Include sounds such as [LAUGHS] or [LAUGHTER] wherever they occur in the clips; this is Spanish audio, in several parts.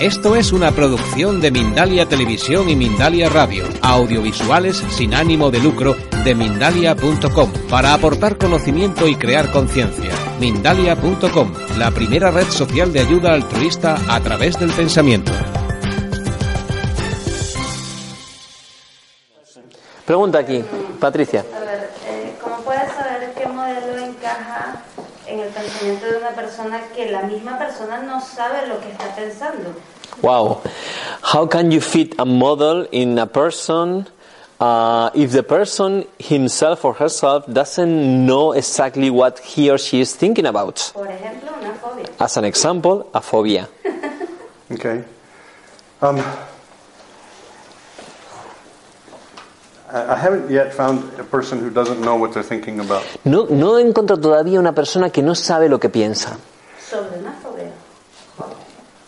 Esto es una producción de Mindalia Televisión y Mindalia Radio, audiovisuales sin ánimo de lucro de mindalia.com, para aportar conocimiento y crear conciencia. Mindalia.com, la primera red social de ayuda altruista a través del pensamiento. Pregunta aquí, Patricia. A ver, eh, ¿cómo puedes saber qué modelo encaja en el pensamiento de una persona que la misma persona no sabe lo que está pensando? Wow. How can you fit a model in a person uh, if the person himself or herself doesn't know exactly what he or she is thinking about? Por ejemplo, una fobia. As an example, a phobia. [LAUGHS] Okay. Um, I I haven't yet found a person who doesn't know what they're thinking about. No, no he encontrado todavía una persona que no sabe lo que piensa. Sobre una fobia.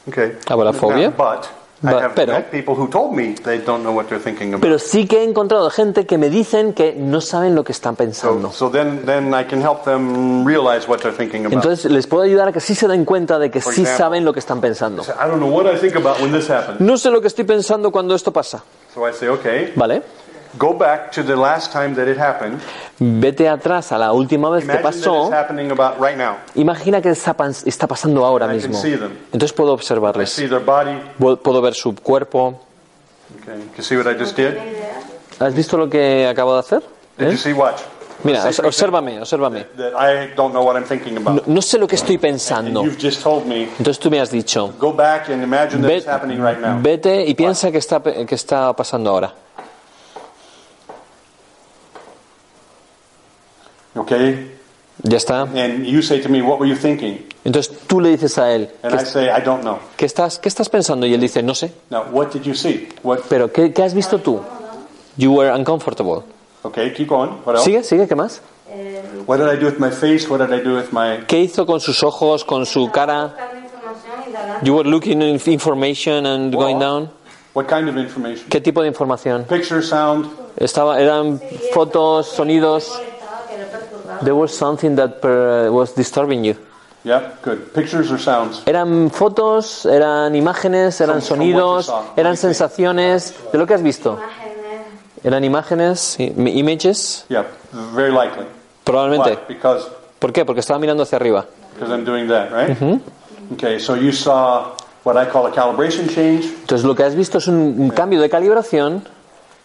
Okay. About a phobia? Now, but, I But- have pero- met people who told me they don't know what they're thinking about. Pero sí que he encontrado gente que me dicen que no saben lo que están so, pensando. so then, then I can help them realize what they're thinking about. Entonces les puedo ayudar a que sí se den cuenta de que For sí example. saben lo que están pensando. I don't know what I think about when this happens. No sé lo que estoy pensando cuando esto pasa. So I say, okay, ¿Vale? Go back to the last time that it happened. Vete atrás a la última vez que that pasó. it's happening about right now. Imagina que está, pas- está pasando ahora I can mismo. see them. Entonces puedo I observarles. see their body. Pu- Puedo ver su cuerpo. Okay. You see what I just did? ¿Has visto lo que acabo de hacer? Did ¿Eh? you see what? Mira, obsérvame, obsérvame. No, no sé lo que estoy And pensando. Entonces tú me has dicho, vete y piensa que está, que está pasando ahora. Okay? Ya está. And you say to me, what were you thinking? Entonces tú le dices a él, And I ¿qué, say, I don't know. qué estás, ¿qué estás pensando? Y él dice, no sé. Now, what did you see? What? Pero ¿qué, qué has visto tú? You were uncomfortable. Okay, keep going. What else? Sigue, sigue, ¿qué más? What did I do with my face? What did I do with my... ¿Qué hizo con sus ojos, con su cara? You were looking at information and going down. What kind of information? ¿Qué tipo de información? Picture, sound? Estaba, eran fotos, sonidos. Molestaba, que le perturbaba. There was something that per- was disturbing you. Yeah, good. Pictures or sounds? Eran fotos, eran imágenes, eran you sonidos, eran sensaciones. ¿De lo que has visto? Imágenes. ¿Eran imágenes? images? Yeah, very likely. Probablemente. Why? Because ¿Por qué? Porque estaba mirando hacia arriba. because I'm doing that, right? Okay, so you saw what I call a calibration change, Entonces lo que has visto es un, un cambio de calibración.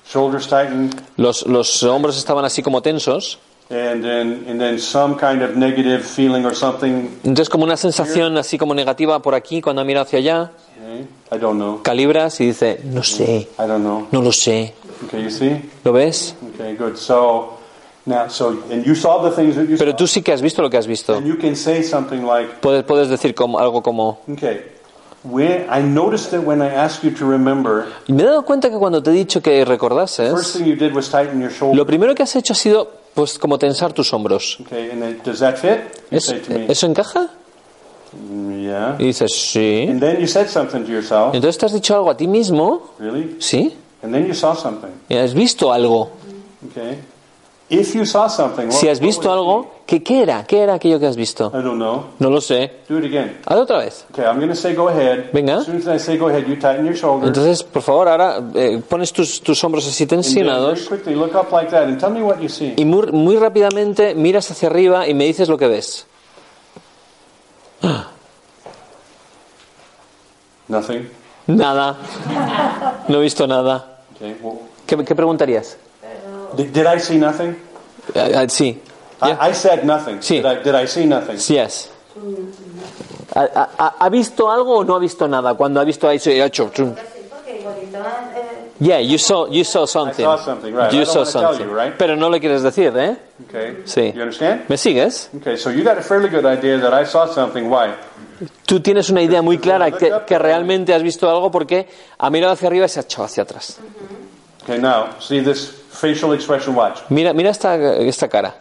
shoulders tightened, Los, los hombros estaban así como tensos. And then and then some kind of negative feeling or something. Entonces como una sensación así como negativa por aquí cuando mira hacia allá. Okay, I don't know. Calibras y dice, no sé, I don't know. no lo sé. Okay, you see? ¿Lo ves? Okay, good. So now, so and you saw the things that you Pero tú sí que has visto lo que has visto. and you can say something like, Puedes, puedes decir como, algo como... okay, when I noticed that when I asked you to remember, Y me he dado cuenta que cuando te he dicho que first recordases, thing you did was tighten your shoulder. lo primero que has hecho ha sido pues como tensar tus hombros. Okay, and then, does that fit? You ¿Es- say to me, ¿Eso encaja? "Mm, yeah. Y dices, sí. And then you said something to yourself, Entonces te has dicho algo a ti mismo, really? sí. And then you saw something. Y has visto algo. Okay. Si has visto algo, ¿qué, ¿qué era? ¿Qué era aquello que has visto? be? I don't know. No lo sé. Hazlo otra vez. Venga. As soon as I say go ahead, you tighten your shoulders. Entonces, por favor, ahora eh, pones tus, tus hombros así tensionados y muy, muy rápidamente miras hacia arriba y me dices lo que ves. Nothing. Nada. No he visto nada. ¿Qué, qué preguntarías? did, did I see nothing? Eh, eh, sí. Yeah. I, I said nothing. Sí. Did, I, did I see nothing? Yes. ¿Ha, ha- ha visto algo o no ha visto nada? Cuando ha visto ha hecho. Yeah, you saw, you saw something. I saw something, right. You I saw something. you, right? Pero no le quieres decir, ¿eh? Okay. Sí. You understand? ¿Me sigues? Okay, so you got a fairly good idea that I saw something. Why? Tú tienes una idea muy clara que, que realmente has visto algo porque ha mirado hacia arriba y se ha echado hacia atrás. Okay, now, see this facial expression, watch. Mira, mira esta, esta cara.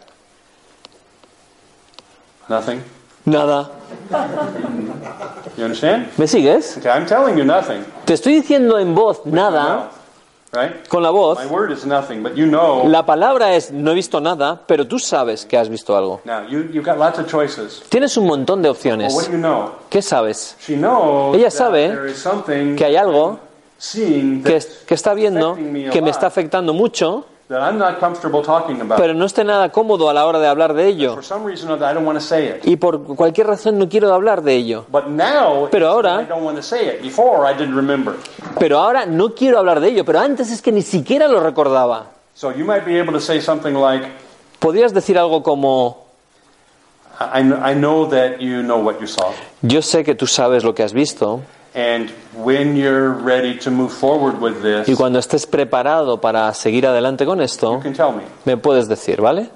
Nothing. Nada. You understand? ¿Me sigues? Okay, I'm telling you nothing. Te estoy diciendo en voz nada, Right? con la voz. My word is nothing, but you know. La palabra es no he visto nada, pero tú sabes que has visto algo. Now, you, you've got lots of choices. Tienes un montón de Well, opciones. what do you know? ¿Qué sabes? She knows Ella that sabe there is something Que hay algo que, que está viendo, que me está afectando mucho, pero no esté nada cómodo a la hora de hablar de ello. Y por cualquier razón no quiero hablar de ello. Pero ahora-. Pero ahora no quiero hablar de ello, pero antes es que ni siquiera lo recordaba. So you might be able to say something like, Podrías decir algo como, yo sé que tú sabes lo que has visto, And when you're ready to move forward with this, y cuando estés preparado para seguir adelante con you esto, can tell me. me puedes decir, ¿vale?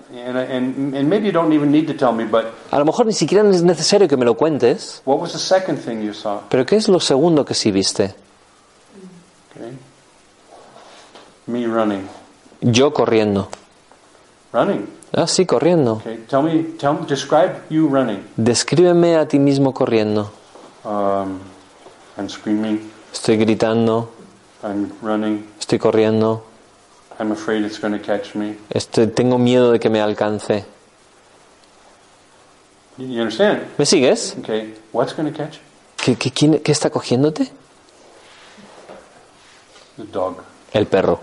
A lo mejor ni siquiera es necesario que me lo cuentes, what was the second thing you saw? pero ¿qué es lo segundo que sí viste? Okay. Me running. Yo corriendo. Running. Ah, sí, corriendo. Okay. Tell me, tell me, describe you running. Descríbeme a ti mismo corriendo. I'm screaming. Estoy gritando, I'm running. estoy corriendo, I'm afraid it's going to catch me. estoy, tengo miedo de que me alcance. You understand? ¿Me sigues? Okay. What's going to catch? ¿Qué, qué, quién- qué está cogiéndote? The dog. El perro.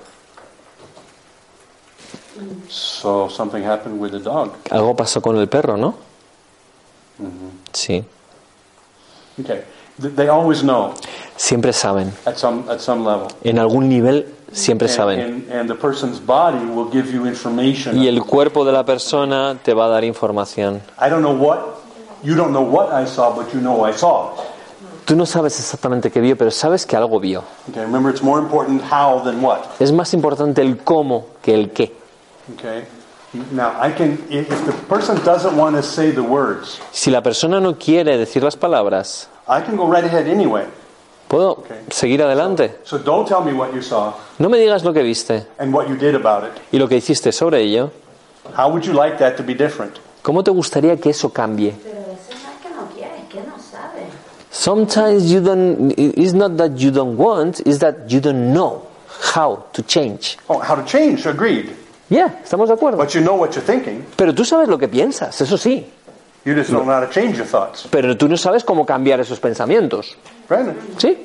So something happened with the dog. Algo pasó con el perro, ¿no? Sí. Okay. Th- They always know Siempre saben. at some at some level. En algún nivel siempre saben. and, and the person's body will give you information. Y el cuerpo de la persona te va a dar información. I don't know what you don't know what I saw, but you know I saw. Tú no sabes exactamente qué vio, pero sabes que algo vio. Okay. Remember, it's more important how than what. Es más importante el cómo que el qué. Okay. Now I can if if the person doesn't want to say the words, Si la persona no quiere decir las palabras, I can go right ahead anyway. puedo seguir adelante. So don't tell me what you saw No me digas lo que viste and what you did about it. y lo que hiciste sobre ello. How would you like that to be different? ¿Cómo te gustaría que eso cambie? Pero es que no que no. Sometimes you don't, it's not that you don't want, it's that you don't know how to change. Oh, how to change? Agreed. Yeah, estamos de acuerdo. But you know what you're thinking. Pero tú sabes lo que piensas, eso sí. You just don't know how to change your thoughts. Pero tú no sabes cómo cambiar esos pensamientos. Brandon. ¿Sí?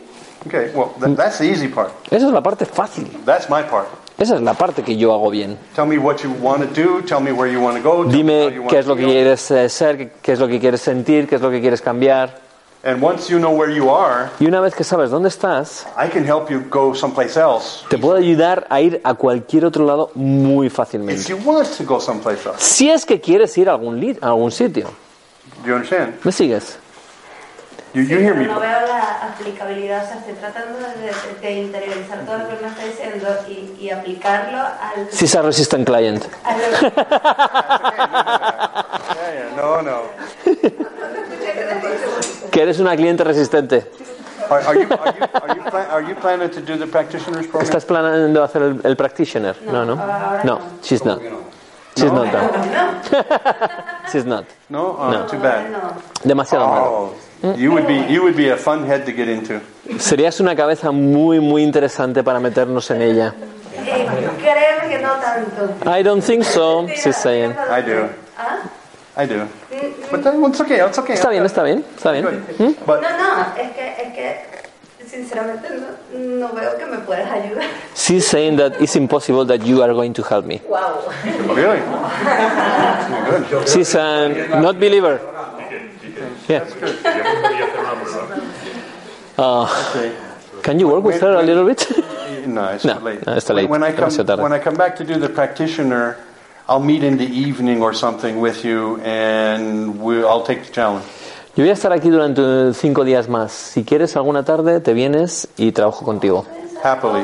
Okay. Well, th- that's the easy part. Esa es la parte fácil. That's my part. Esa es la parte que yo hago bien. Tell me what you want to do. Tell me where you want to go. Tell me how Dime qué es lo que quieres eh, ser, qué- es lo que quieres sentir, qué es lo que quieres cambiar. And once you know where you are, Y una vez que sabes dónde estás, I can help you go someplace else. te puedo ayudar a ir a cualquier otro lado muy If fácilmente. you want to go someplace else. Si es que quieres ir a algún, a algún sitio. Do you understand? ¿Me sigues? You, Sí, you hear pero me. no veo la aplicabilidad, o sea, estoy tratando de, de- interiorizar todo lo que me está diciendo y, y aplicarlo al... Si es a Resistant Client. al-. [LAUGHS] [LAUGHS] No, no. Que eres una cliente resistente. ¿Estás planeando hacer el, el practitioner? No, no. ahora No, she's not. She's not done. [LAUGHS] She's not. No? Oh, No. too bad. Demasiado malo. Oh, you would be you would be a fun head to get into. Serías una cabeza muy, muy interesante para meternos en ella. Eh, créeme que no tanto. I don't think so, she's saying. I do. ¿Ah? I do. But then, it's okay. It's okay. Está bien, está bien, está bien. Good. But No, no, es que, es que sinceramente no, no veo que me puedas ayudar. She's saying that it's impossible that you are going to help me. Wow. really. She's a not believer. Yeah. Uh, can you work with her a little bit? [LAUGHS] No, it's No, too late. no, está late. When I come when I come back to do the practitioner, I'll meet in the evening or something with you, and we, I'll take the challenge. Yo voy a estar aquí durante cinco días más. Si quieres alguna tarde, te vienes y trabajo contigo. Happily.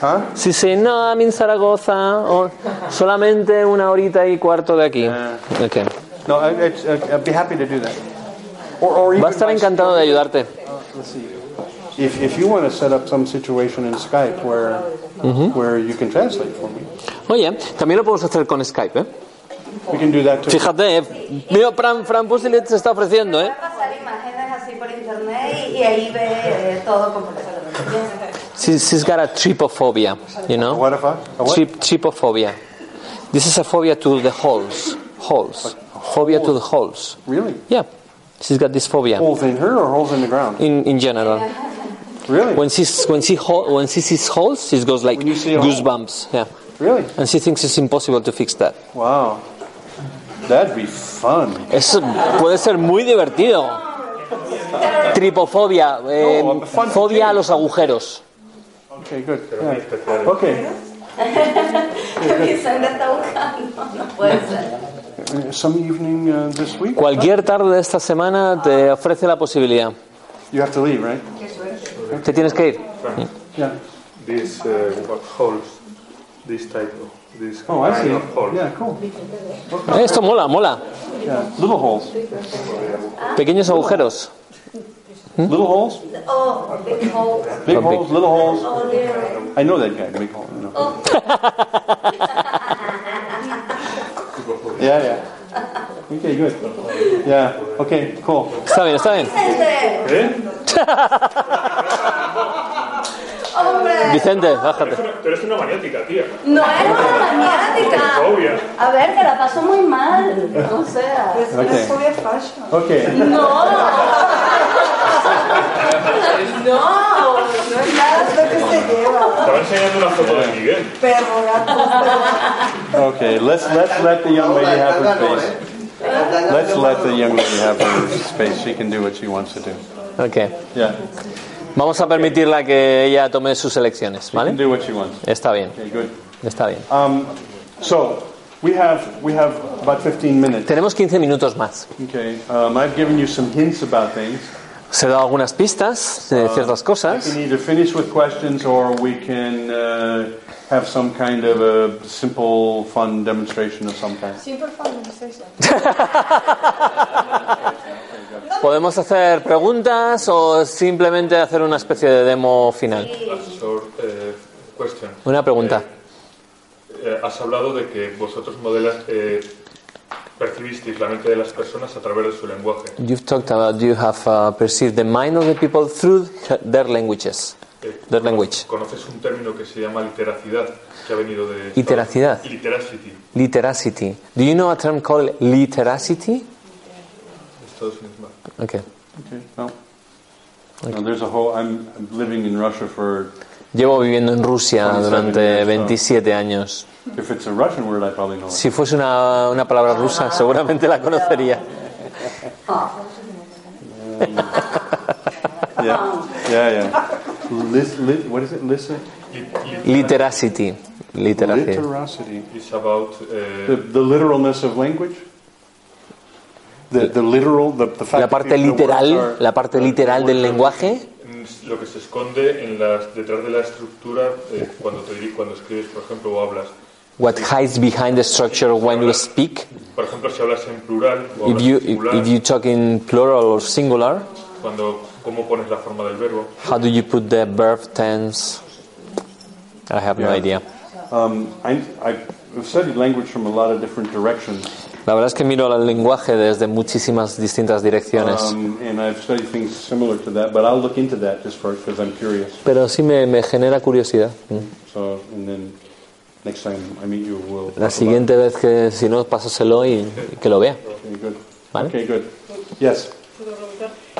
Huh? Si se no, I'm in Zaragoza, o solamente una horita y cuarto de aquí. Ah. Okay. No, I, I'd be happy to do that. Or, or even Va a estar encantado de ayudarte. Let's see. If, if you want to set up some situation in Skype where where you can translate for me, Oye, también lo podemos hacer con Skype, ¿eh? We can do that too. Fíjate, eh, mira, Fran, Fran Pusilet se está ofreciendo, ¿eh? Pasar imágenes así por internet y, y ahí ve eh, todo completo. She, she's got a trypophobia, you know? What if I? A what? Trip, trypophobia. This is a phobia to the holes. Holes. Phobia to the holes. Really? Yeah. She's got this phobia. Holes in her or holes in the ground? In, in general. Really? When she's when she ho- when she sees holes, she goes like When you see a hole. goosebumps. Yeah, Really? and she thinks it's impossible to fix that. Wow. That'd be fun. Eso puede ser muy divertido. Tripofobia, eh, No, fun fobia a los agujeros. Okay, good. Yeah. Okay. [LAUGHS] Ser. Uh, Some evening uh, this week. Cualquier tarde de esta semana te ofrece la posibilidad. You have to leave, right? Te tienes que ir. Yeah. These uh, what holes, this type of this Oh, I see. hole. Yeah, cool. Eh, Esto mola, mola. Yeah. Little holes. Pequeños agujeros. Little holes. Oh, big hole. Big holes. Little holes. Oh. I know that guy. Big hole. Know. yeah, yeah. Okay, good. Yeah. Okay, cool. Está bien, está bien. Vicente. [LAUGHS] Hombre, Vicente, bájate. Tú eres una maniática, tía. no es una maniática. Fobia. A ver, que la paso muy mal. O sea, Okay. Okay. no. [LAUGHS] No, no es nada de que se lleva. Estaba enseñando una foto de Miguel. Okay. Let's let's let the young lady have her space. Let's let the young lady have her space. She can do what she wants to do. Ok. Yeah. Vamos a permitirla que ella tome sus elecciones, She can ¿vale? do what she wants. Está bien, está bien. Um, so we have we have about 15 minutes. Tenemos 15 minutos más. Okay. Um, I've given you some hints about things. Os he dado algunas pistas de ciertas We cosas. can either finish with questions or we can uh, have some kind of a simple, fun demonstration of some kind. [LAUGHS] Podemos hacer preguntas o simplemente hacer una especie de demo final. Eh. Una pregunta. Eh, has hablado de que vosotros modelas, eh, percibisteis la mente de las personas a través de su lenguaje. You've talked about you have uh, perceived the mind of the people through their languages. Eh, Their language. ¿Conoces un término que se llama literacidad, que ha venido de... Literacidad. Literacity, Literacity. Do you know a term called literacity? Estados Unidos. Vale. Okay. Okay. There's a whole. I'm, I'm living in Russia for. Llevo viviendo en Rusia 27 durante years, 27 años. If it's a Russian word, I probably know it. Si fuese una, una palabra rusa, seguramente la conocería. [LAUGHS] Yeah. Yeah, yeah. Lis, lit, what is it? Listen. Lit- lit- Literacity. Literacy. Literosity. is about eh, The, the literalness of language. The, the literal. The, the fact La parte the- the literal, are- la parte the- the literal del lenguaje. lo que se esconde en las, detrás de la estructura eh, cuando, te, cuando escribes, por ejemplo, o hablas. What hides behind the structure when you speak. Por ejemplo, si hablas en plural o If you, en singular, if you talk in plural or singular, cuando, cómo pones la forma del verbo. how do you put the verb tense? I have no idea. Um, I, I've studied language from a lot of different directions, La verdad es que miro el lenguaje desde muchísimas distintas direcciones. um, and I've studied things similar to that. But I'll look into that just for because I'm curious. Pero sí me, me genera curiosidad. Mm. So, and then next time I meet you, we'll. La siguiente vez que, si no, pásaselo y, y que lo vea. Okay, good. Vale. Okay.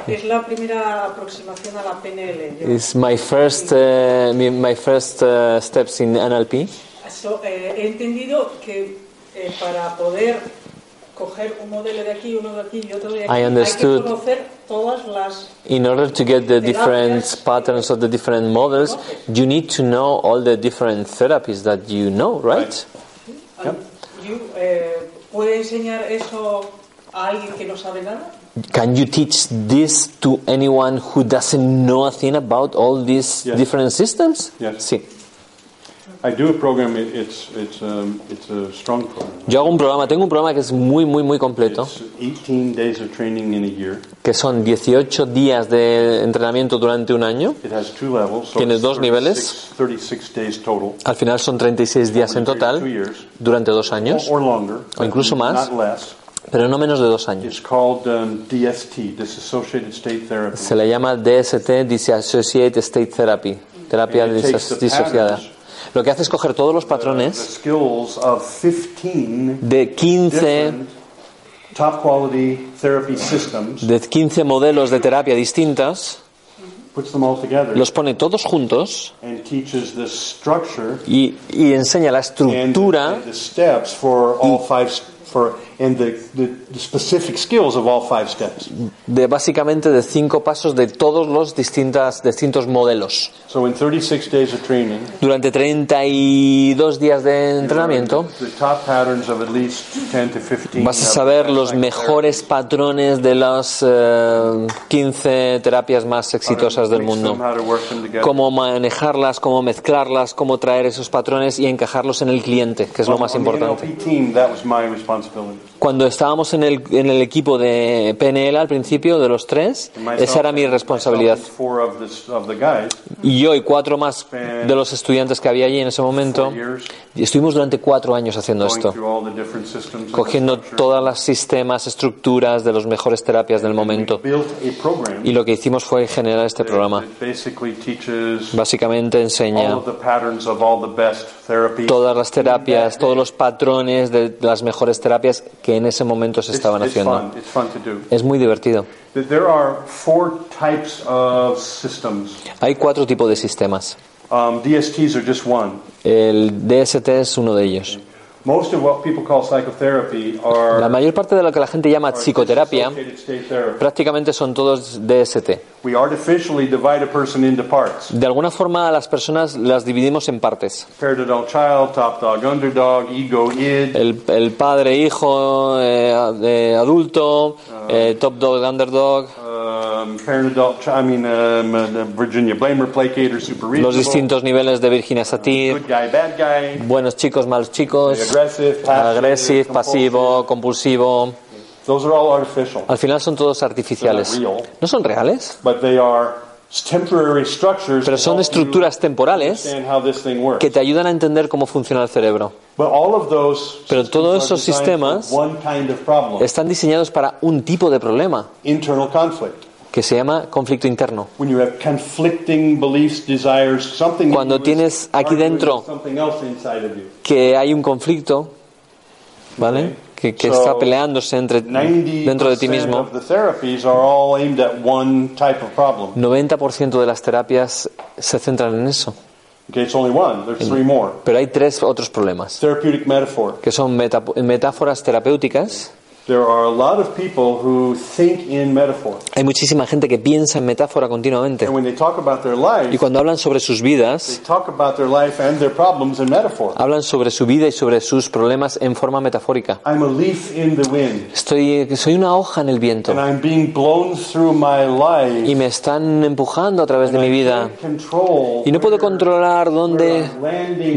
Es la primera aproximación a la PNL. Yo, It's my first, uh, mi- my first uh, steps in NLP. So, eh, he entendido que eh, para poder coger un modelo de aquí, uno de aquí y otro de aquí, I hay understood. que conocer todas las... In order to get the different patterns of the different models, you need to know all the different therapies that you know, right? You, eh, ¿Puede enseñar eso a alguien que no sabe nada? Can you teach this to anyone who doesn't know a thing about all these Yes. different systems? Yes. Sí. Yo hago un programa, tengo un programa que es muy, muy, muy completo, It's 18 days of training in a year. que son 18 días de entrenamiento durante un año. It has two levels. So Tiene dos 36 niveles. 36 days total. Al final son 36 días en Two total, years durante dos años, O incluso más. pero no menos de dos años. It's called um, DST, Disassociated State Therapy. Se le llama DST, Dissociated State Therapy, terapia disociada. Lo que hace es coger todos los patrones skills of 15 de 15, different top quality therapy systems, de 15 modelos de terapia distintas, puts them all together, los pone todos juntos and teaches the structure y, y enseña la and estructura and the steps for all five for and the, the, the specific skills of all five steps. de básicamente de cinco pasos de todos los distintas, distintos modelos. So in 36 days of training, Durante 32 días de entrenamiento the top patterns of at least 10 to 15 vas a saber los mejores patrones de las eh, 15 terapias más exitosas del mundo. Cómo manejarlas, cómo mezclarlas, cómo traer esos patrones y encajarlos en el cliente, que es lo más importante. Cuando estábamos en el, en el equipo de PNL al principio, de los tres, esa era mi responsabilidad. Y yo y cuatro más de los estudiantes que había allí en ese momento, estuvimos durante cuatro años haciendo esto, cogiendo todas las sistemas, estructuras de las mejores terapias del momento. Y lo que hicimos fue generar este programa. Básicamente enseña todas las terapias, todos los patrones de las mejores terapias que en ese momento se It's- estaban it's haciendo. fun. It's fun. Es muy divertido. There are four types of systems. Hay cuatro tipos de sistemas. Um, DSTs are just one. El DST es uno de ellos. Most of what people call psychotherapy are La mayor parte de lo que la gente llama psicoterapia prácticamente son todos DST. We artificially divide a person into parts. De alguna forma a las personas las dividimos en partes. Parent, adult, child, top dog, underdog, ego, id. El, el padre, hijo, eh, eh, adulto, eh, top dog, underdog, los distintos niveles de Virginia Good Satir, guy, bad guy. buenos chicos, malos chicos, agresivo, pasivo, compulsivo. Those are all artificial. Al final son todos artificiales. ¿No son reales? But they are temporary structures Pero son estructuras temporales que te ayudan a entender cómo funciona el cerebro. But all of those Pero systems todos are esos sistemas Están diseñados para un tipo de problema internal conflict. Que se llama conflicto interno. When you have conflicting beliefs, desires, something Cuando tienes aquí dentro-. Que hay un conflicto, ¿vale? Que, que está peleándose entre, 90% dentro de ti mismo. of the therapies are all aimed at one type of problem. 90% de las terapias se centran en eso. Pero hay tres otros problemas, Therapeutic metaphor. que son metáforas terapéuticas. There are a lot of people who think in metaphor. Hay muchísima gente que piensa en metáfora continuamente. And when they talk about their Y life, cuando hablan sobre sus they vidas, talk about their life and their problems in metaphor. hablan sobre su vida y sobre sus problemas en forma metafórica. I'm a leaf in the wind, Estoy, soy una hoja en el viento and I'm being blown through my life. y me están empujando a través de mi vida. Y no puedo controlar dónde,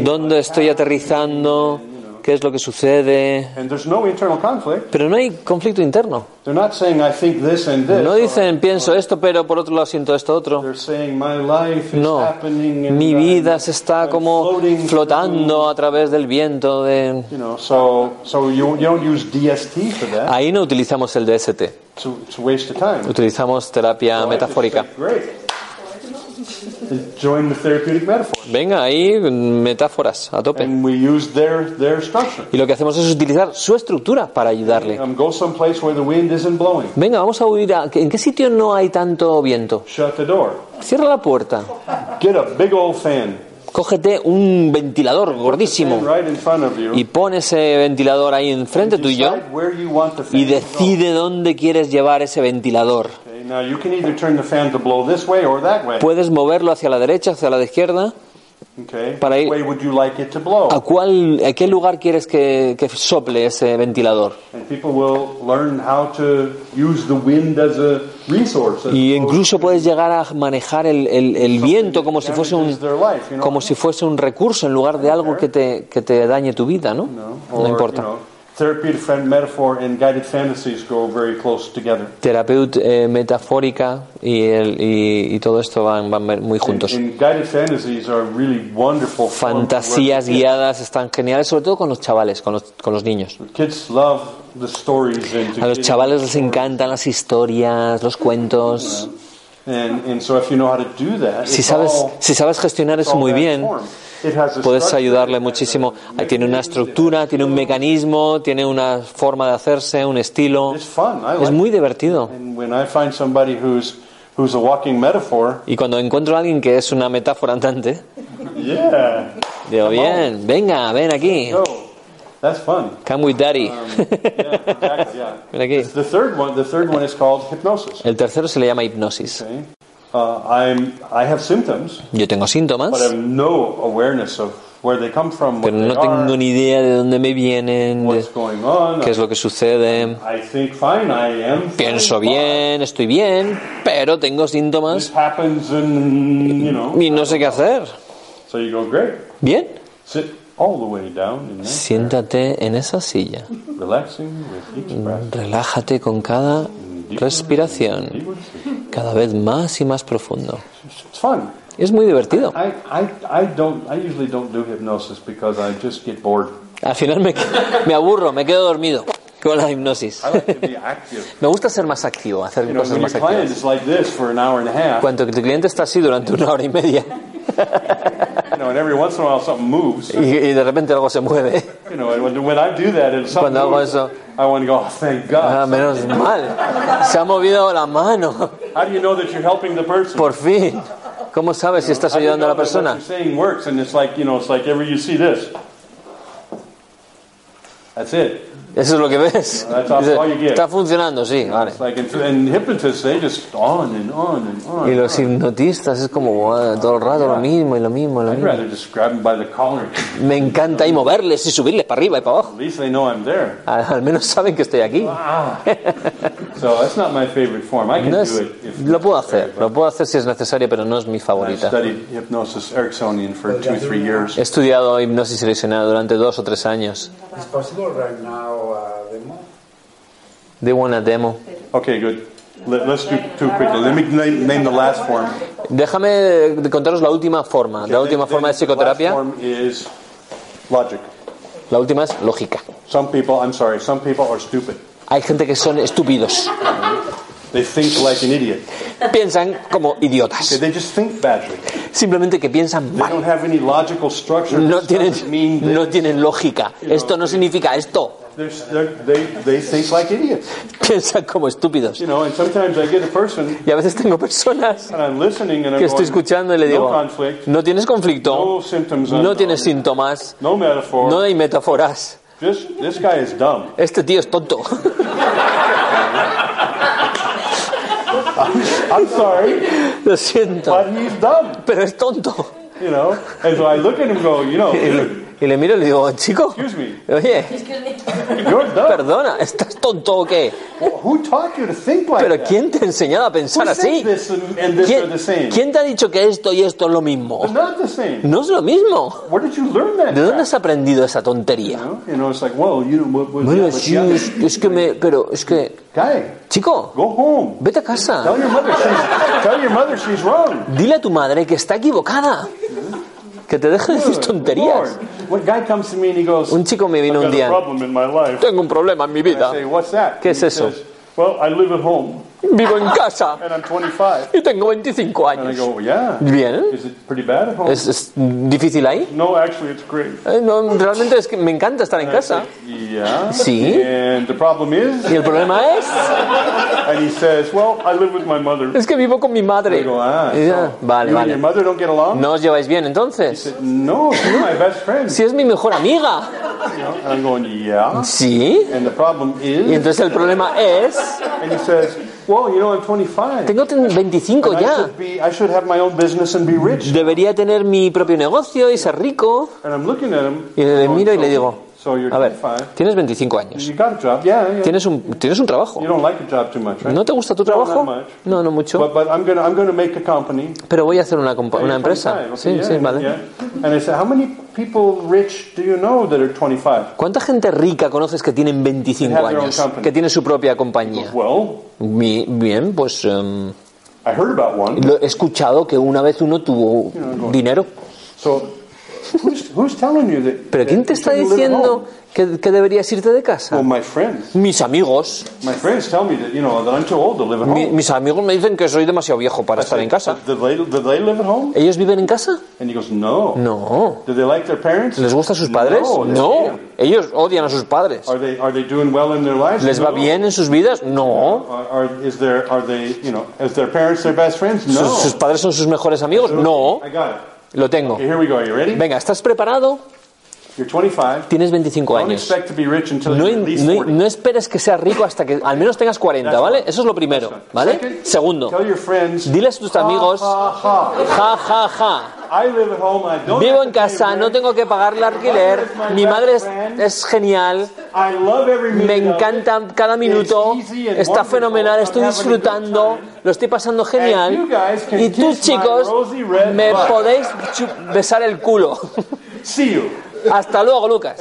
dónde estoy aterrizando, qué es lo que sucede. And there's no internal conflict. Pero no hay conflicto interno. They're not saying I think this and this. No dicen pienso esto, pero por otro lado siento esto otro. They're saying my life is No, mi vida se está como floating flotando a través del viento. De... through, You know, so so you, you don't use DST for that. Ahí no utilizamos el DST, utilizamos terapia metafórica. Join the therapeutic metaphor. Venga, ahí metáforas a tope. And we use their their structure. Y lo que hacemos es utilizar su estructura para ayudarle. Um, go someplace where the wind isn't blowing. Venga, vamos a huir a... ¿En qué sitio no hay tanto viento? Shut the door. Cierra la puerta. Get a big old fan. Cógete un ventilador gordísimo right in front of you. y pon ese ventilador ahí enfrente tuyo Decide where you want the fan y decide dónde quieres llevar ese ventilador. Okay, now you can either turn the fan to blow this way or that way. Puedes moverlo hacia la derecha, hacia la izquierda, Okay. Para ir- Which way would you like it to blow? ¿A, cuál, ¿A qué lugar quieres que, que sople ese ventilador? And people will learn how to use the wind as a resource. as Y incluso puedes llegar a manejar el, el- el viento como si fuese un como si fuese un recurso en lugar de algo que te, que te dañe tu vida, ¿no? No, No or, importa. Therapeutic metaphor and guided fantasies go very close together. Terapeut eh, metafórica y, el, y, y todo esto van, van muy juntos. And, and guided fantasies are really wonderful. Fantasías guiadas están geniales, sobre todo con los chavales, con los, con los niños. Kids love the stories and to A los chavales les encantan las historias, los cuentos. And, and so if you know how to do that, Si sabes, si sabes gestionar eso muy bien, form. Puedes ayudarle muchísimo. Tiene una estructura, tiene un mecanismo, tiene una forma de hacerse, un estilo. Es muy divertido. Y cuando encuentro a alguien que es una metáfora andante, yeah, digo, bien, venga, ven aquí. That's fun. Come with daddy. Yeah, exactly, yeah. [LAUGHS] Ven aquí. El tercero se le llama hipnosis. Okay. Uh, I'm I have symptoms, Yo tengo síntomas, have no awareness of where they come from, what pero no tengo ni idea de dónde me vienen, de what's going on. qué es lo que sucede. I think fine, I am. fine, Pienso fine. bien, estoy bien, pero tengo síntomas y no sé qué hacer. So you go great. Bien, Sit all the way down in there, siéntate en esa silla. Relájate con cada respiración. Cada vez más y más profundo. It's fun. Es muy divertido. I, I, I don't I usually don't do hypnosis because I just get bored. Al final me, me aburro, me quedo dormido con la hipnosis. [LAUGHS] Me gusta ser más activo, hacer You know, cosas más activas. like Cuando tu cliente está así durante una hora y media [LAUGHS] you know, and every once in a while something moves. y, y de repente algo se mueve, You know, and when, when I do that and something Cuando hago moves, eso- I want to go, oh, thank ah, menos mal, se ha movido la mano, How do you know that you're helping the person? por fin. ¿Cómo sabes si estás How do you ayudando a la persona? Saying works, and it's like, you know, it's like every you see this. That's it. Eso es lo que ves. [LAUGHS] Dice. Está funcionando, sí, vale. It's like, and, and hypnotists, they just on and on and on. Y los hipnotistas es como "Buah, todo el rato lo mismo y lo mismo y lo mismo. collar. Me encanta y moverles y subirles para arriba y para abajo. At least they know I'm there. Al, al menos saben que estoy aquí. So that's not my favorite form. I can No do es- it. If lo puedo hacer, lo puedo hacer si es necesario, pero no es mi favorita. studied hypnosis Ericksonian for two, three years. He estudiado hipnosis erosionada durante dos o tres años. Now, uh, demo? De una demo. Okay, good. Let, us do two quickly. Let me name, name the last form. Déjame contaros la última forma. La última forma de The last psicoterapia, form is logic. la última es lógica. Some people, I'm sorry, some people are stupid. Hay gente que son estúpidos. They think like an idiot. Piensan como Okay, idiotas. they just think badly. Simplemente que piensan They mal. don't have any logical structure. No mean tienen, that no tienen lógica. Esto no significa esto. They're, they're, they, they think like idiots. [LAUGHS] Piensan como estúpidos. You know, and sometimes I get a person Y a veces tengo personas and I'm listening and I'm que estoy escuchando y le no digo, conflict, no tienes no conflicto, symptoms, no tienes síntomas, no metaphor. no hay metáforas. This, this guy is dumb. Este tío es tonto. [LAUGHS] I'm sorry, Lo siento, but he's dumb. pero es tonto. You know, and so I look at him and go, you know, [LAUGHS] dude, y le miro y le digo, chico, excuse me, oye, you're dumb. perdona, ¿estás tonto o qué? Well, who taught you to think like ¿Pero that? quién te ha enseñado a pensar Who said así? this and, and this are the ¿Quién, same? quién te ha dicho que esto y esto es lo mismo? They're not the same. No es lo mismo. Where did you learn that? ¿De dónde has aprendido esa tontería? You know, you know, it's like, well, you know, what, what, Bueno, sí, es, es que me... Pero es que... guy, Chico, go home. vete a Tell casa. your mother she's tell your mother she's wrong. Dile a tu madre que está equivocada. Que te deje de decir tonterías. Un chico me vino un día. Tengo un problema en mi vida. ¿Qué es eso? Vivo en casa and I'm 25. y tengo 25 And I años. go, yeah. Bien. Is it pretty bad at home? ¿Es, es difícil ahí? No, actually, it's great. Eh, no, realmente es que me encanta estar en casa. Yeah. Sí. And the problem is, Y el problema es, and he says, well, I live with my mother. es que vivo con mi madre. go, ah, Y ya, so Vale, vale. ¿No os lleváis bien entonces? said, no, my best friend. Si es mi mejor amiga. You know, going, yeah. Sí. And the problem Y is, entonces el problema es, and he says, Well, you know, I'm 25. Tengo ten- 25 And I ya. should, be, I should have my own business and be rich. Debería tener mi propio negocio y ser rico. And I'm looking at him. Y le going, miro y le "So- digo, a ver, 25. tienes 25 años. Tienes un, tienes un trabajo. You don't like a job too much, right? ¿No te gusta tu trabajo? No, no mucho. But, but I'm going to I'm gonna make a company. Pero voy a hacer una, una empresa. 25, Sí, sí, vale. yeah. And I said, how many people rich do you know that are 25? ¿Cuánta gente rica conoces que tienen 25 That have their own años? Que tiene su propia compañía. Bien, pues lo he escuchado que una vez uno tuvo dinero. So, who's, who's telling you that? ¿Pero quién te you está diciendo que, que deberías irte de casa? Well, my friends. Mis amigos. My friends tell me that you know that I'm too old to live at Mi- home. mis amigos me dicen que soy demasiado viejo para I estar en casa. Do they, do they live at home? ¿Ellos viven en casa? And he goes, no. No. Do they like their parents? ¿Les gustan sus padres? No. 'em. Ellos odian a sus padres. Are they are they doing well in their lives? ¿Les va No. bien en sus vidas? No. Are, are is there are they you know is their parents their best friends? No. ¿Sus, sus padres son sus mejores amigos? No. I got it. Lo tengo. Okay, here we go. Are you ready? Venga, ¿estás preparado? You're 25. Tienes 25 Don't años. No, no- 40. no esperes que seas rico hasta que al menos tengas 40, ¿vale? Eso es lo primero, ¿vale? Segundo, Tell your friends. diles a tus amigos, ja, ja, ja, ha. I live at home. I don't vivo en casa, no tengo que pagar el alquiler, mi madre es, es genial, Me encanta cada minuto, está fenomenal, estoy disfrutando, lo estoy pasando genial. Y tú, chicos, me podéis besar el culo. Hasta luego, Lucas.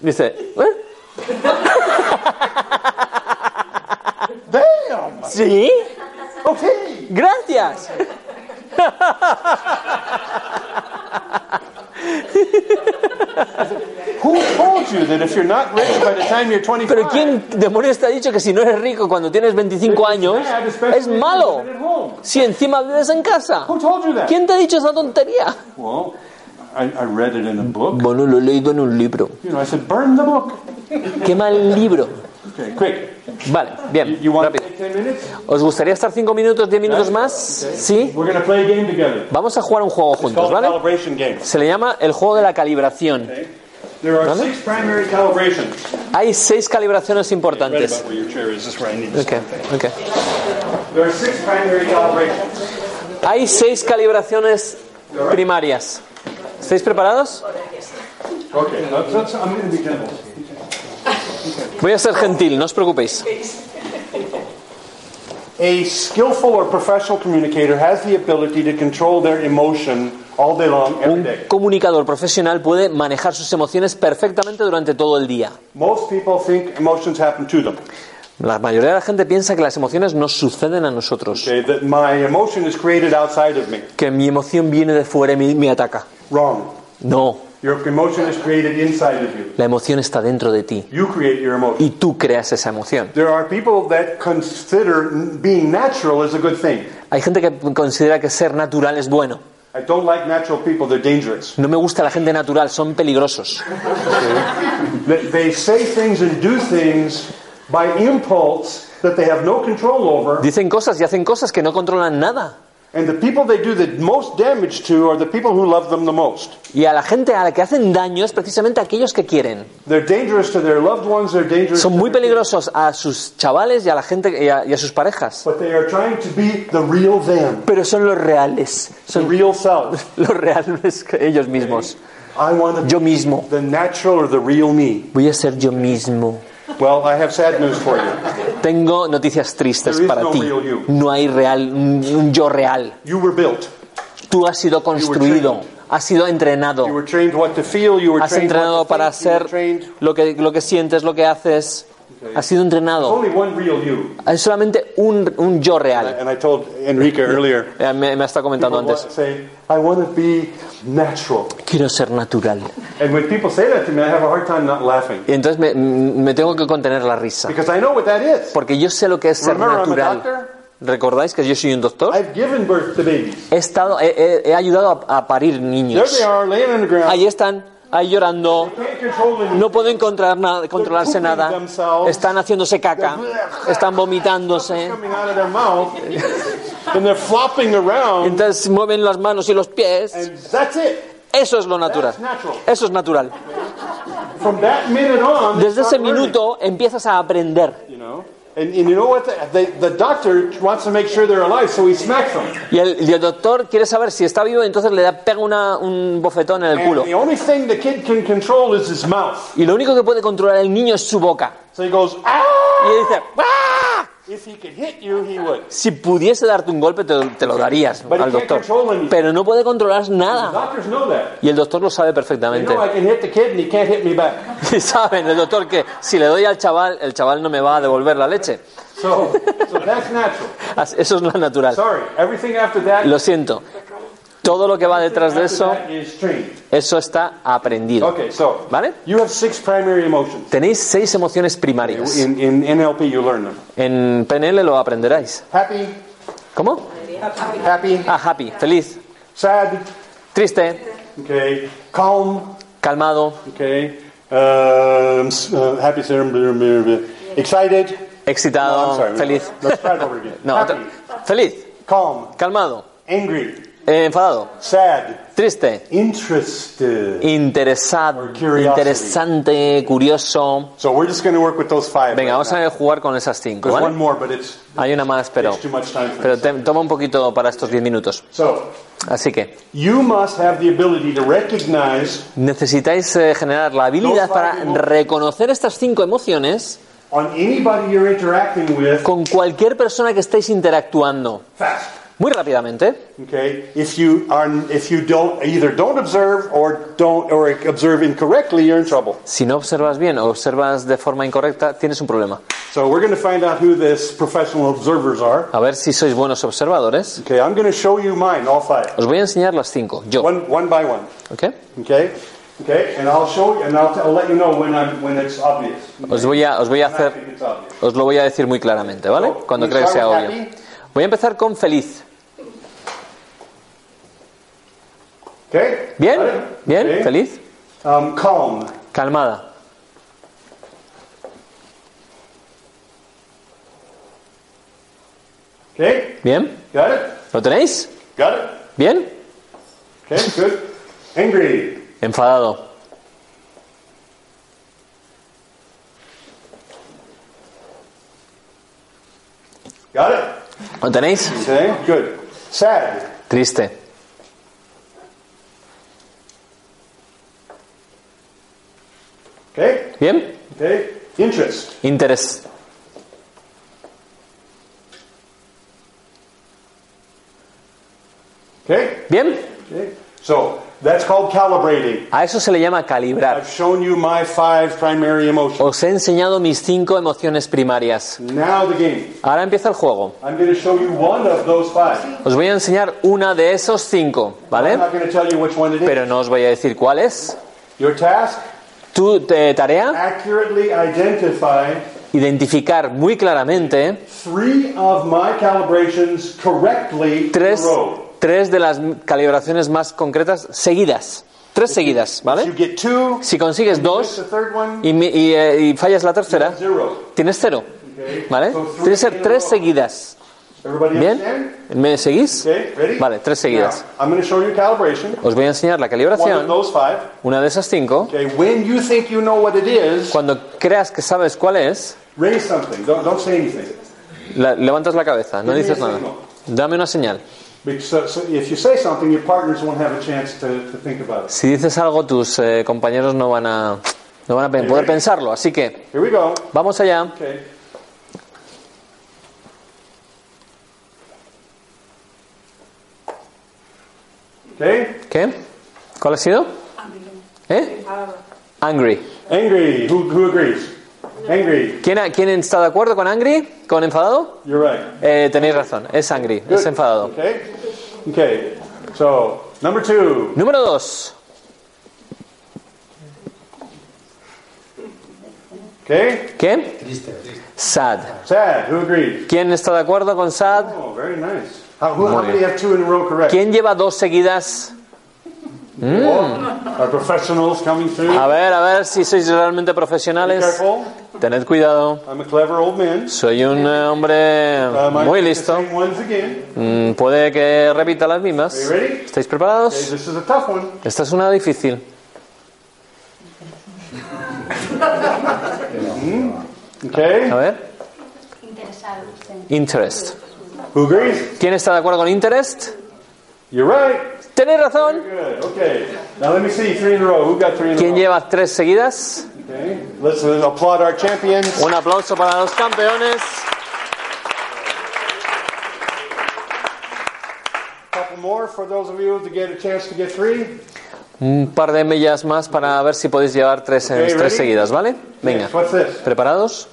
Dice, ¿eh? ¿Sí? Gracias. [LAUGHS] Who told you that if you're not rich by the time you're 25, Pero ¿quién demonios te ha dicho que si no eres rico cuando tienes 25 años es malo? Si encima vives en casa. Who told you that? ¿Quién te ha dicho esa tontería? Well, I, I read it in a book. Bueno, lo he leído en un libro. You know, I said, burn the book. Quema el libro. Okay, quick. Vale, bien, you rápido. take 10 minutes? ¿Os gustaría estar 5 minutos, 10 minutos más? ¿Sí? We're play a game together. Vamos a jugar un juego juntos, ¿vale? game. Se le llama el juego de la calibración. There are ¿Vale? six primary calibrations. Hay seis calibraciones importantes. Hay seis calibraciones primarias. ¿Estáis preparados? Okay, I'm going to be gentle. Voy a ser gentil, no os preocupéis. A skillful or professional communicator has the ability to control their emotion all day long, every Un day. comunicador profesional puede manejar sus emociones perfectamente durante todo el día. Most people think emotions happen to them. La mayoría de la gente piensa que las emociones nos suceden a nosotros, Okay, that my emotion is created outside of me. que mi emoción viene de fuera y me, me ataca. Wrong. No, Your emotion is created inside of you. la emoción está dentro de ti You create your emotion. y tú creas esa emoción. There are people that consider being natural as a good thing. Hay gente que considera que ser natural es bueno. I don't like natural people, they're dangerous. No me gusta la gente natural, son peligrosos. [LAUGHS] They, they say things and do things by impulse that they have no control over. Dicen cosas y hacen cosas que no controlan nada. And the people they do the most damage to are the people who love them the most. Y a la gente a la que hacen daño es precisamente aquellos que quieren. They're dangerous to their loved ones, they're dangerous Son to muy peligrosos a sus chavales y a la gente y a, y a sus parejas. But they are trying to be the real them, Pero son los reales, the real self. [LAUGHS] los reales ellos mismos. I want to Yo mismo. the natural or the real me. Voy a ser yo mismo. Well, I have sad news for you. Tengo noticias tristes There is para no ti. real you. No hay real, un un yo real. You were built. Tú has sido construido, has sido entrenado, You were trained what to feel, you were has entrenado what to para think, ser lo que, lo que sientes, lo que haces. Has sido entrenado. Hay solamente un, un yo real. And I told Enrique earlier, Eh, Me, me está comentando antes. say, I want to be natural. Quiero ser natural. And when people say that to me, I have a hard time not laughing. Y entonces me, me tengo que contener la risa. Because I know what that is. Porque yo sé lo que es ser Remember, I'm a natural. doctor. ¿Recordáis que yo soy un doctor? I've given birth to babies. He, estado, he, he- he ayudado a, a parir There niños. they are, laying on the ground. Ahí están, ahí llorando. No pueden nada, controlarse nada. Están haciéndose caca. Están vomitándose. [LAUGHS] Entonces mueven las manos y los pies. Eso es lo natural. Eso es natural. From that minute on, they Desde ese minuto empiezas a aprender. And, and you know what? The, doctor wants to make sure they're alive, so he smacks them. Y el, y el doctor quiere saber si está vivo, entonces le da, pega una- un bofetón en el And culo. the only thing the kid can control is his mouth. Y lo único que puede controlar el niño es su boca. So he goes, ah! Y dice, ¡Ah! If he could hit you, he would. Si pudiese darte un golpe, te, te lo darías al doctor. Pero no puede controlar nada. Y el doctor lo sabe perfectamente. Y saben el doctor que si le doy al chaval, el chaval no me va a devolver la leche. So, so that's natural. As- [LAUGHS] Eso es lo natural. Sorry, everything after that, Lo siento. Todo lo que va detrás de eso, eso está aprendido. ¿Vale? Tenéis seis emociones primarias. En PNL lo aprenderáis. ¿Cómo? happy, Ah, happy, feliz, sad, triste, okay, calm, calmado, okay, um, uh, happy, excited. No, excitado, sorry. feliz. Let's try it over again. [LAUGHS] No, happy, feliz, calm, calmado, angry, enfadado, sad, triste, interested. interesado, interesante, curioso. So we're just going to work with those five. Venga, right vamos now. a jugar con esas cinco, There's one ¿vale? more, but it's Hay una más, pero, takes too much time for pero te- toma un poquito para estos 10 minutos. So Así que you must have the ability to recognize necesitáis eh, generar la habilidad para reconocer estas cinco emociones on anybody you're interacting with con cualquier persona que estéis interactuando. fast. Muy rápidamente. Okay, if you are, if you don't either don't observe or don't or observe incorrectly, you're in trouble. Si no observas bien o observas de forma incorrecta, tienes un problema. So we're going to find out who this professional observers are. A ver si sois buenos observadores. Okay, I'm going to show you mine, all five, Os voy a enseñar las cinco, yo. one one by one. ¿ok? Okay, okay, and I'll show you, and I'll, I'll let you know when I'm when it's obvious. Os voy a, os voy a hacer, os lo voy a decir muy claramente, ¿vale? So, Cuando que sea obvio. happy. Voy a empezar con feliz. Okay. ¿Bien? ¿Bien? Okay. ¿Feliz? Um, calm. Calmada. Okay. ¿Bien? Got it. ¿Lo tenéis? Got it. ¿Bien? Okay. Good. Angry. Enfadado. Got it. ¿Lo tenéis? Okay. Good. Sad. Triste. Okay. ¿Bien? Okay. Interest. Interés. Okay. ¿Bien? Okay. So that's called calibrating. A eso se le llama calibrar. I've shown you my five primary emotions. Os he enseñado mis cinco emociones primarias. Now the game. Ahora empieza el juego. I'm going to show you one of those five. Os voy a enseñar una de esos cinco, I'm ¿vale? not going to tell you which one it is. Pero no os voy a decir cuál es. Your task: Tu eh, tarea, accurately identify identificar muy claramente three of my calibrations correctly in tres, row. tres de las calibraciones más concretas seguidas. Tres seguidas, You ¿vale? get two. Si consigues Miss the dos third one. y, mi- y, eh, y fallas la tercera, Zero. tienes cero, Okay. ¿vale? So Tiene que ser three in a tres row. seguidas. Everybody ¿Bien? ¿Me seguís? Vale, tres seguidas. Now, I'm going to show you calibration. Os voy a enseñar la One of calibración, those five. una de esas cinco. Okay. When you think you know what it is, Cuando creas que sabes cuál es, raise something. Don't, don't say anything. la- levantas la cabeza, no dices nada. Dame una señal. It. Si dices algo, tus eh, compañeros no van a, no van a poder pensarlo. Así que, Here we go. vamos allá. Okay. ¿Qué? ¿Cuál ha sido? ¿Eh? Angry. Angry. Who, who agrees? Angry. ¿Quién, ha- ¿Quién está de acuerdo con angry? ¿Con enfadado? You're right. Eh, tenéis razón, es angry, Good. es enfadado. Okay. Okay. So number two. Número dos. Okay. ¿Qué? Sad. Sad. Who agrees? ¿Quién está de acuerdo con sad? Oh, very nice. Muy bien. ¿Quién lleva dos seguidas? Our professionals coming through. A ver, a ver si sois realmente Be profesionales. careful. Tened cuidado. I'm a clever old man. Soy un eh, hombre Uh, muy listo. Mm, Puede que repita las Are you mismas. ¿Estáis preparados? Esta es una difícil. [LAUGHS] Okay. A ver. Interest. Who agrees? ¿Quién está de acuerdo con interest? You're right. Tenéis razón. Okay. Now let me see three in a row. Who got three in a ¿Quién row? lleva tres seguidas? Okay. Let's applaud our champions. Un aplauso para los campeones. more for those of you to get a chance to get three. Un par de millas más para ver si podéis llevar tres, Okay, tres ready? seguidas, ¿vale? Venga. Next, what's this? ¿Preparados?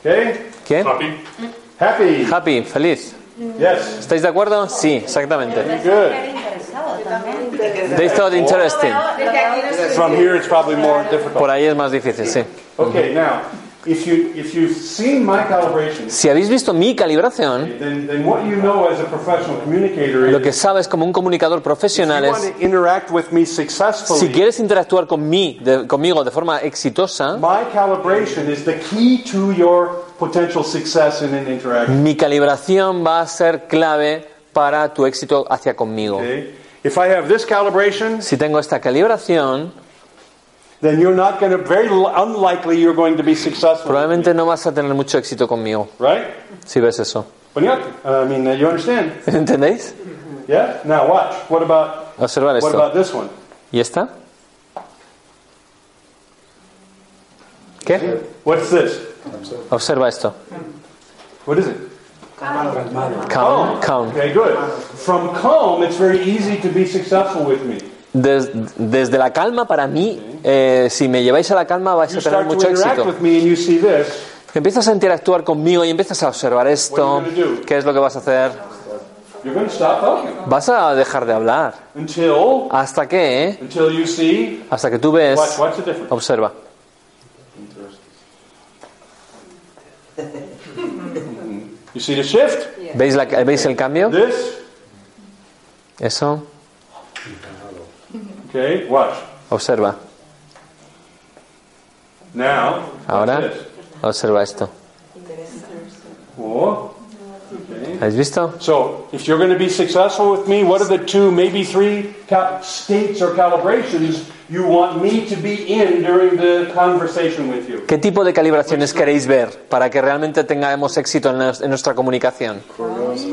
Okay. ¿Qué? Happy. Happy. Happy, feliz. Yes. ¿Estáis de acuerdo? Sí, exactamente. They thought interesting. From here, it's probably more difficult. Por ahí es más difícil, sí. Okay. Now, if you if you've seen my calibration, Si habéis visto mi calibración, then then what you know as a professional communicator lo que is sabes como un comunicador if profesional you want es, to interact with me si successfully. quieres interactuar con mí, de- conmigo de forma exitosa, My calibration is the key to your potential success in an interaction. mi calibración va a ser clave para tu éxito hacia conmigo. Okay? If I have this calibration, Si tengo esta calibración, then you're not going to very unlikely you're going to be successful. Probablemente no vas a tener mucho éxito conmigo. Right? Si ves eso. But you, I mean, you understand? [LAUGHS] ¿Entendéis? Yeah. Now watch. What about Observar esto. What about this one? ¿Y esta? ¿Qué? What's this? Observa esto. What is it? Calm. Calm. calm. Okay, good. From calm, it's very easy to be successful with me. Des- desde la calma, para mí, eh, si me lleváis a la calma, vais a tener mucho éxito. with me and you see this. Empiezas a interactuar conmigo y empiezas a observar esto. What are you gonna do? ¿Qué es lo que vas a hacer? You're going to stop talking Vas a dejar de hablar. until ¿Hasta qué? eh? until you see. Hasta que tú ves. Observa. You see the shift? ¿Veis, la- ¿Veis el cambio? Eso. Okay, watch. Observa. Now, Ahora, this. observa esto. Okay. ¿Habéis visto? So, if you're going to be successful with me, what are the two, maybe three states or calibrations you want me to be in during the conversation with you? ¿Qué tipo de calibraciones queréis ver para que realmente tengamos éxito en, nos- en nuestra comunicación?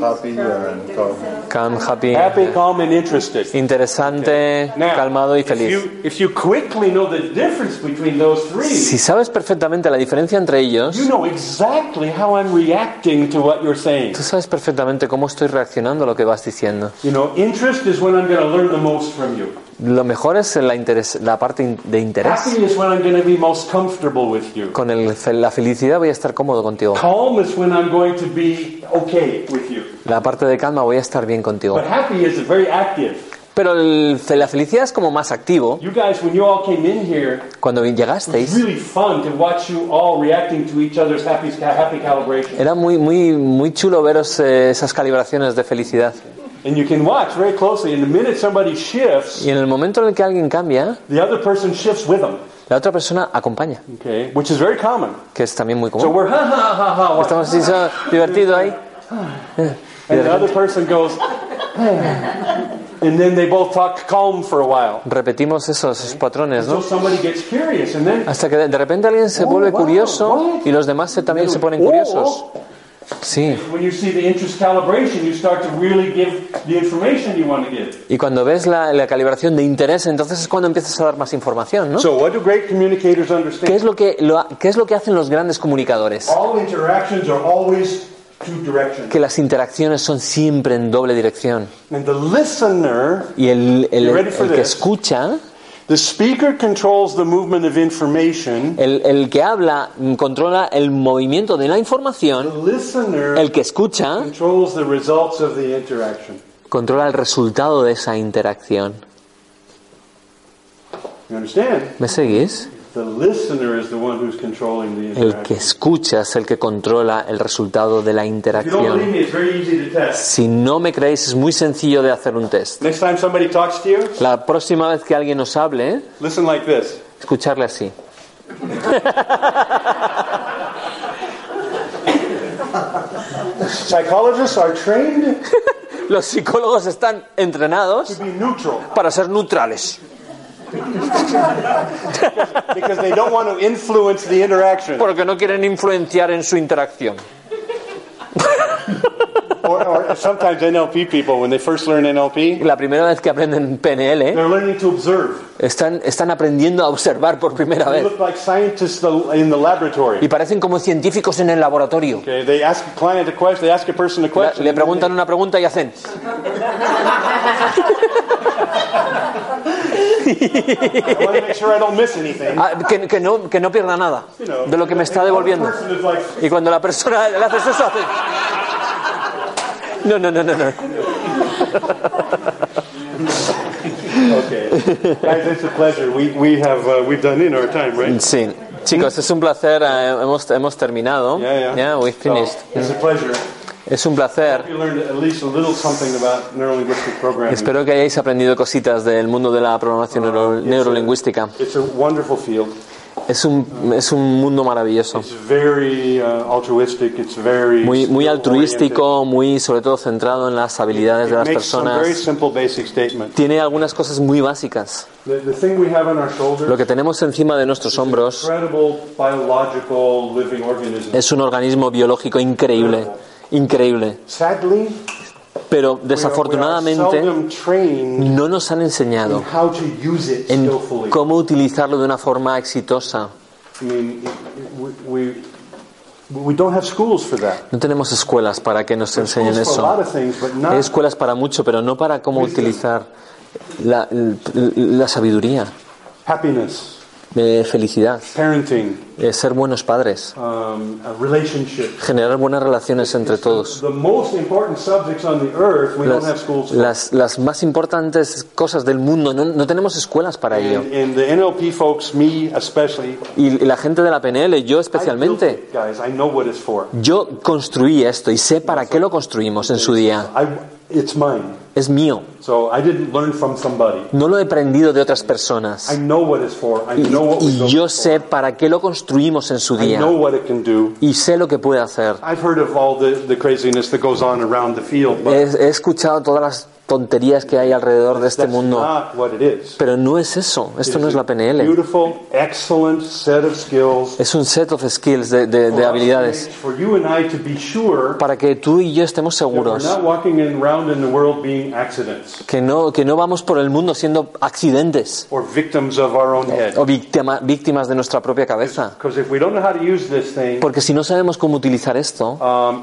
happy and calm. Calm, happy, Happy, calm, and interested. interesante, Now, calmado y if feliz. you, if you quickly know the difference between those three, Si sabes perfectamente la diferencia entre ellos, you know exactly how I'm reacting to what you're saying. tú sabes perfectamente cómo estoy reaccionando a lo que vas diciendo. You know, interest is when I'm going to learn the most from you. Lo mejor es la, interes- la parte de interés. Happy is when I'm going to be most comfortable with you. Con el la felicidad voy a estar cómodo contigo. Calm is when I'm going to be okay with you. La parte de calma voy a estar bien contigo. But happy is very active. Pero el- la felicidad es como más activo. You guys, when you all came in here, Cuando llegasteis, really fun to watch you all reacting to each other's happy, happy calibration. era muy, muy, muy chulo veros eh, esas calibraciones de felicidad. And you can watch very closely. And the minute somebody shifts, Y en el momento en el que alguien cambia, the other person shifts with them. la otra persona acompaña, Okay, which is very common. que es también muy So común. we're ha ha ha ha. watch. Estamos así so- divertido ahí. And the other person goes, and then they both talk calm for a while. Repetimos esos, patrones, So ¿no? somebody gets curious, and then Hasta que de repente alguien se Oh, vuelve wow, curioso y los demás se- también se ponen Oh, curiosos. Sí. when you see the interest calibration, you start to really give the information you want to give. Y cuando ves la, la calibración de interés, entonces es cuando empiezas a dar más información, ¿no? So, what do great communicators ¿Qué understand? es lo que, lo- qué es lo que hacen los grandes comunicadores? All interactions are always two directions. Que las interacciones son siempre en doble dirección. And the listener, Y el, el- for el que escucha, the speaker controls the movement of information. el, el que habla, controla el movimiento de la The información. listener El que escucha, controls the results of the interaction. controla el resultado de esa interacción. You understand? ¿Me seguís? The listener is the one who's controlling the El que escucha es el que controla el resultado de la If you don't believe interacción. me, it's very easy to test. Si no me creéis, es muy sencillo de hacer un test. Next time somebody talks to you, La próxima vez que alguien os hable, listen like this. escucharle así. Psychologists are trained [LAUGHS] Los psicólogos están entrenados to be neutral. para ser neutrales. Because they don't want to influence the interaction. Porque no quieren influenciar en su interacción. Or, or sometimes NLP people, when they first learn NLP, La primera vez que aprenden PNL, they're learning to observe. están, están aprendiendo a observar por primera They vez. look like scientists in the laboratory. Y parecen como científicos en el laboratorio. Okay, they ask a client a question, they ask a person a La- question. Le preguntan una pregunta y hacen. [LAUGHS] "Ah, que, que no, que no pierda nada de lo que me está devolviendo. Y cuando la persona le haces eso, hace. No, no, no, no, no. uh, we've? Sí. Chicos, es un placer. eh, hemos, hemos terminado. Yeah, yeah. we finished. So, it's a pleasure. Es un placer. Espero que hayáis aprendido cositas del mundo de la programación neuro- neurolingüística. It's a wonderful field. Es un, es un mundo maravilloso. It's very uh, altruistic. It's very Muy, muy altruístico, muy sobre todo centrado en las habilidades de las personas. simple basic statements. Tiene algunas cosas muy básicas. Lo que tenemos encima de nuestros hombros es un organismo biológico increíble, increíble. Sadly, Pero desafortunadamente no nos han enseñado en cómo utilizarlo de una forma exitosa. No tenemos escuelas para que nos enseñen eso. Hay escuelas para mucho, pero no para cómo utilizar la, la sabiduría, happiness, eh, felicidad, parenting, eh, ser buenos padres, um, generar buenas relaciones entre todos. Las, las, las más importantes cosas del mundo, no, no tenemos escuelas para ello. And, and the NLP folks, me especially, Y la gente de la PNL, yo especialmente, it, guys, I know what it's for. yo construí esto y sé para qué lo construimos en su día. I, it's mine. Es mío. So I didn't learn from somebody. No lo he aprendido de otras I personas. know what it's for. I Y, know what y yo sé for. para qué lo construimos en su I día. know what it can do. Y sé lo que puede hacer. I've heard of all the, the craziness that goes on around the field, but He, he escuchado todas las tonterías que hay alrededor de este mundo. Pero no es eso. Esto no es la PNL. Es un set of skills, de, de- de habilidades, para que tú y yo estemos seguros que no, que no vamos por el mundo siendo accidentes o víctima- víctimas de nuestra propia cabeza. Porque si no sabemos cómo utilizar esto, um,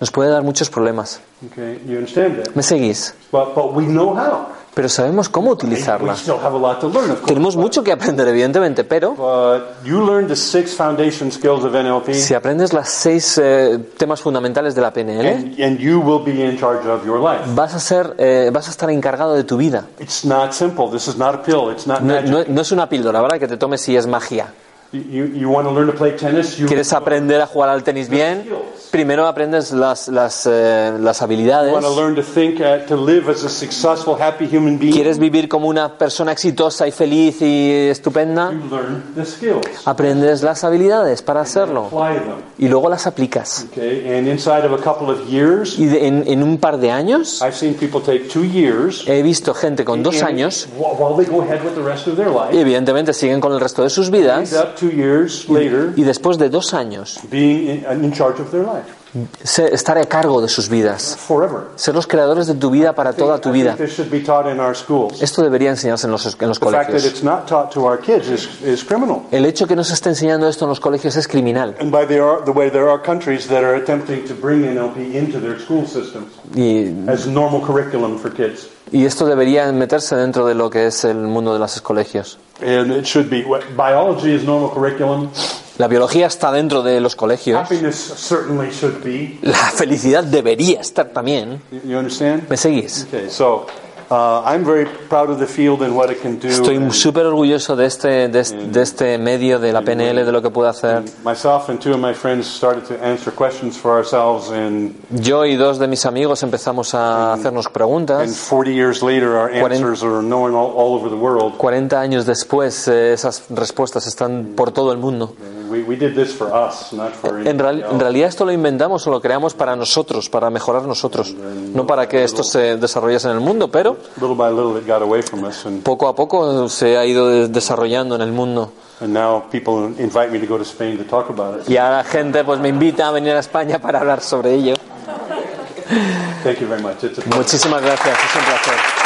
nos puede dar muchos problemas. Okay, you understand that? ¿Me seguís? But but we know how. Pero sabemos cómo We utilizarla. still have a lot to learn, of course. Tenemos mucho que aprender, evidentemente, pero But you learn the six foundation skills of NLP, si aprendes las seis eh, temas fundamentales de la PNL, and, and you will be in charge of your life. vas a ser, eh, vas a estar encargado de tu vida. It's not simple. This is not a pill. It's not No, es una píldora, ¿verdad? Que te tomes si es magia. You, you want to learn to play tennis? You ¿Quieres aprender a jugar al tenis bien? Primero aprendes las, las, eh, las habilidades. uh? ¿Quieres vivir como una persona exitosa y feliz y estupenda? You learn the skills. Aprendes las habilidades para hacerlo y luego las aplicas. Okay, and inside of a couple of years, Y de- en, en un par de años I've seen people take two years. he visto gente con dos años wh- while they go ahead with the rest of their y evidentemente siguen con el resto de sus vidas later y después de dos años estar a cargo de sus vidas. Ser los creadores de tu vida para toda tu vida. Esto debería enseñarse en los, en los colegios. El hecho que no se esté enseñando esto en los colegios es criminal. And by the, the way, there are countries that are attempting to bring NLP into their school systems Y, as normal curriculum for kids. y esto debería meterse dentro de lo que es el mundo de los colegios. La biología está dentro de los colegios. La felicidad debería estar también. ¿Me seguís? Okay, so I'm very proud of the field and what it can do. Estoy súper orgulloso de este, de, este- de este medio, de la PNL, de lo que puede hacer. myself and two of my friends started to answer questions for ourselves, and, Yo y dos de mis amigos empezamos a hacernos and preguntas. 40 years later, our Cuaren- answers are known all, all over the world. 40 años después, eh, esas respuestas están por todo el mundo. We, we did this for us, not for En, real- en realidad esto lo inventamos o lo creamos para nosotros, para mejorar nosotros, no para que esto se desarrollase en el mundo, pero Little by little, it got away from us, and, poco a poco se ha ido de- desarrollando en el mundo. and now people invite me to go to Spain to talk about it. Y ahora gente pues me invita a venir a España para hablar sobre ello. Thank you very much. It's a pleasure. Muchísimas gracias, es un placer.